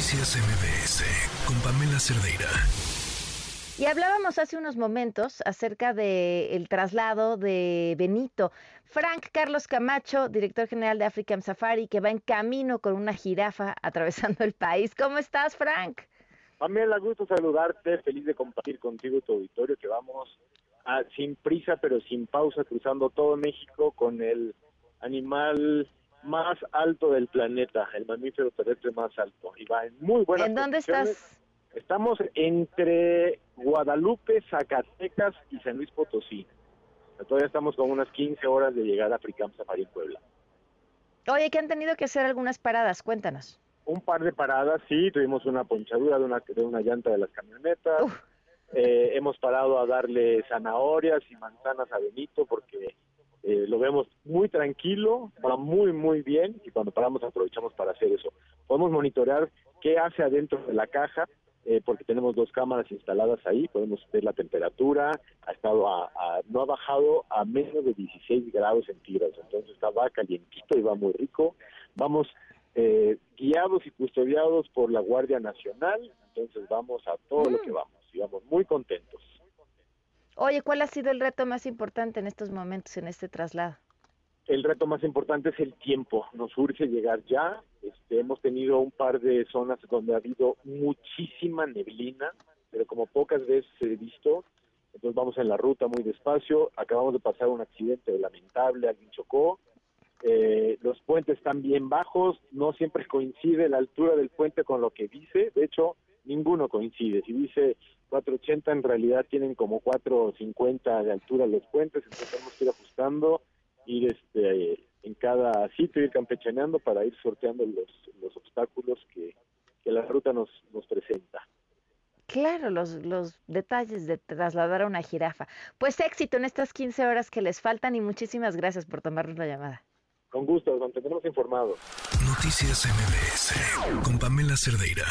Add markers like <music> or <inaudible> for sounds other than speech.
Noticias MBS con Pamela Cerdeira. Y hablábamos hace unos momentos acerca del traslado de Benito. Frank Carlos Camacho, director general de African Safari, que va en camino con una jirafa <laughs> atravesando el país. ¿Cómo estás, Frank? Pamela, gusto saludarte, feliz de compartir contigo tu auditorio, que vamos a, sin prisa pero sin pausa cruzando todo México con el animal más alto del planeta, el mamífero terrestre más alto. Y va en muy buenas ¿En dónde estás? Estamos entre Guadalupe, Zacatecas y San Luis Potosí. Todavía estamos con unas 15 horas de llegar a Fricam Safari en Puebla. Oye, que han tenido que hacer algunas paradas, cuéntanos. Un par de paradas, sí, tuvimos una ponchadura de una, de una llanta de las camionetas. Eh, hemos parado a darle zanahorias y manzanas a Benito porque eh, lo vemos muy tranquilo, va muy, muy bien y cuando paramos aprovechamos para hacer eso. Podemos monitorear qué hace adentro de la caja, eh, porque tenemos dos cámaras instaladas ahí, podemos ver la temperatura, ha estado a, no ha bajado a menos de 16 grados centígrados, entonces está va calientito y va muy rico. Vamos eh, guiados y custodiados por la Guardia Nacional, entonces vamos a todo lo que mm. vamos y vamos muy contentos. Oye, ¿cuál ha sido el reto más importante en estos momentos, en este traslado? El reto más importante es el tiempo. Nos urge llegar ya. Este, hemos tenido un par de zonas donde ha habido muchísima neblina, pero como pocas veces he visto. Entonces vamos en la ruta muy despacio. Acabamos de pasar un accidente lamentable, alguien chocó. Eh, los puentes están bien bajos, no siempre coincide la altura del puente con lo que dice. De hecho, ninguno coincide. Si dice 480, en realidad tienen como 450 de altura los puentes, entonces tenemos que ir ajustando ir este, en cada sitio, ir campechaneando para ir sorteando los, los obstáculos que, que la ruta nos, nos presenta. Claro, los, los detalles de trasladar a una jirafa. Pues éxito en estas 15 horas que les faltan y muchísimas gracias por tomarnos la llamada. Con gusto, nos mantendremos informados. Noticias MBS con Pamela Cerdeira.